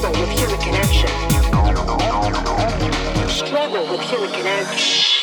struggle with human connection. Struggle with human connection.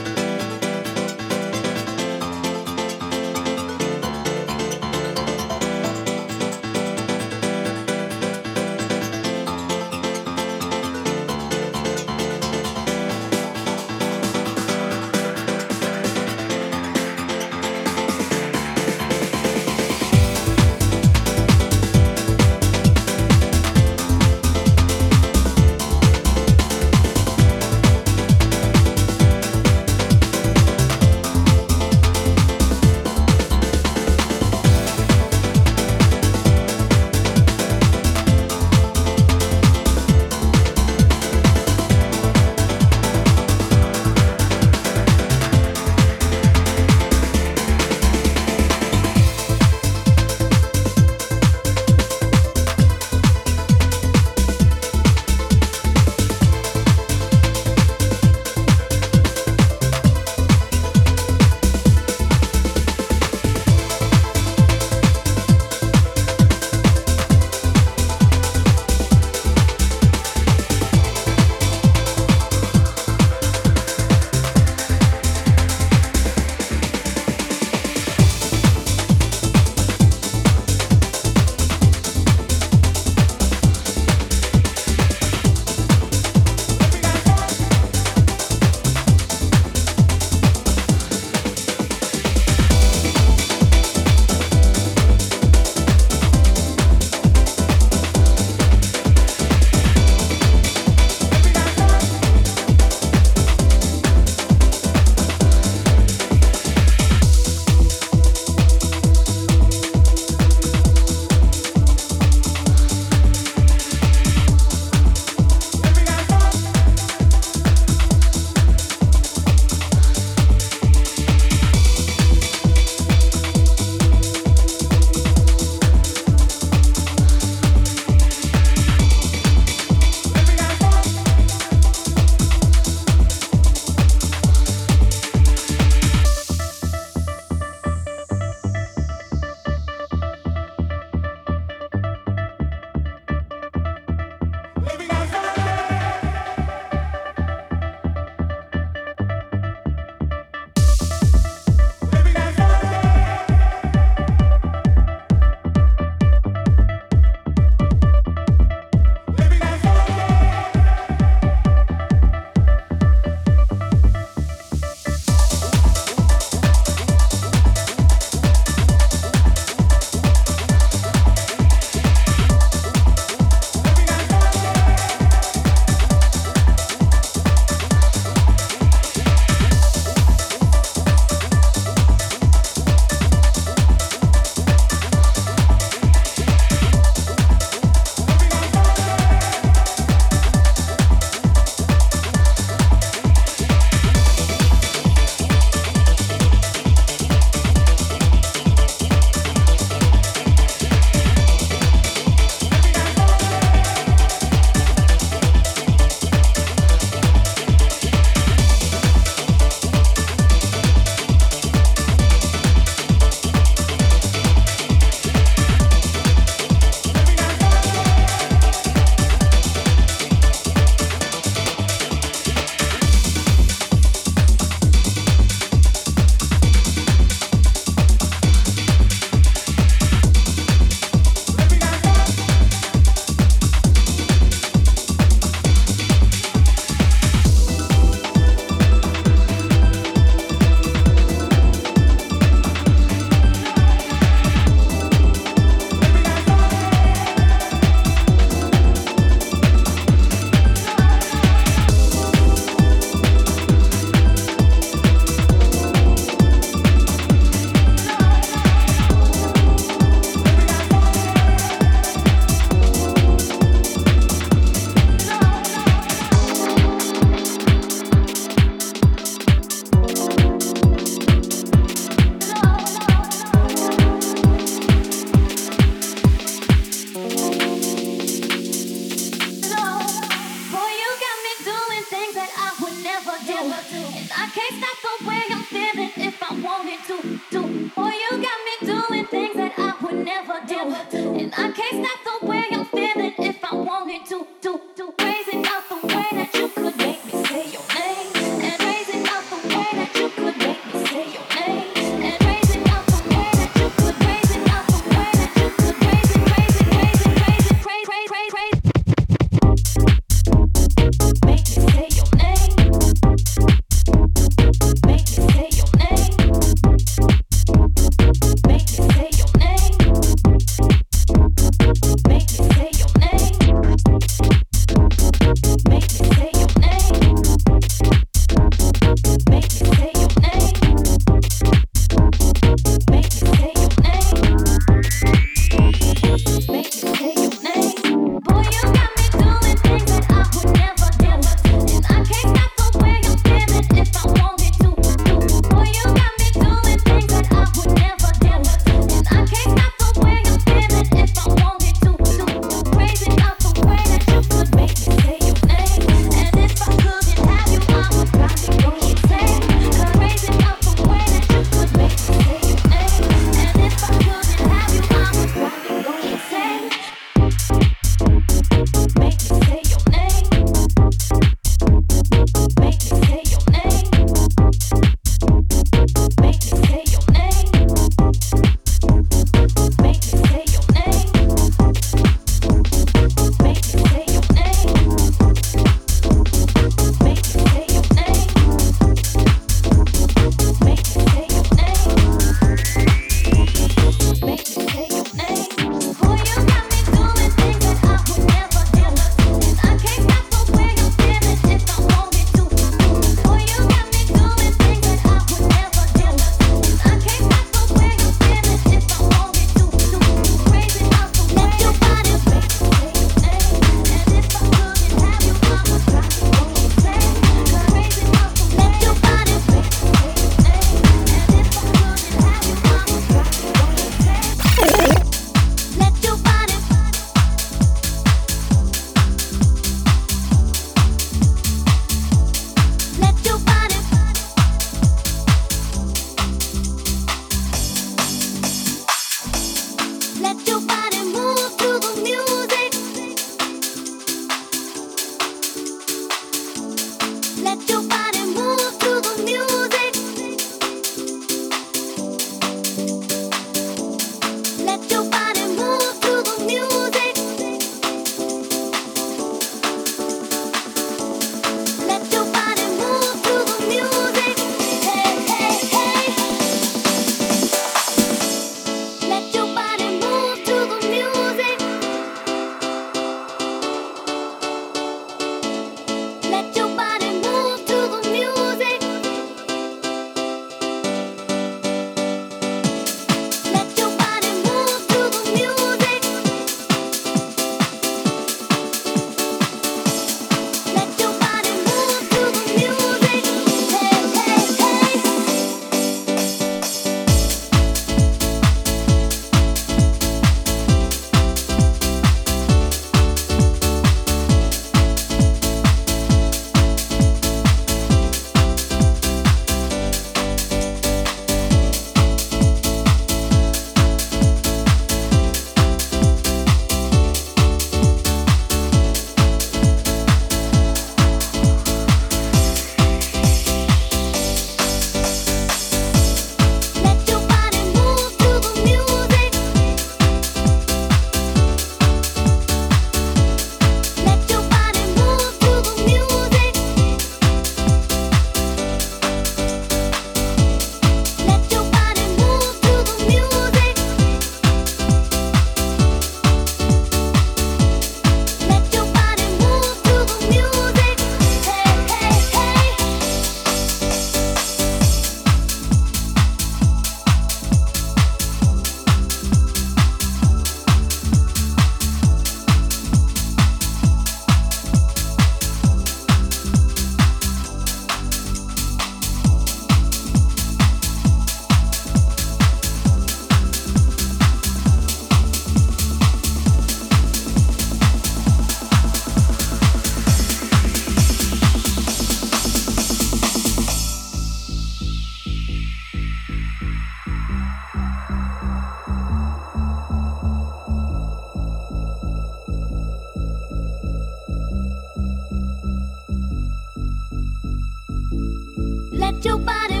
your body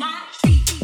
the music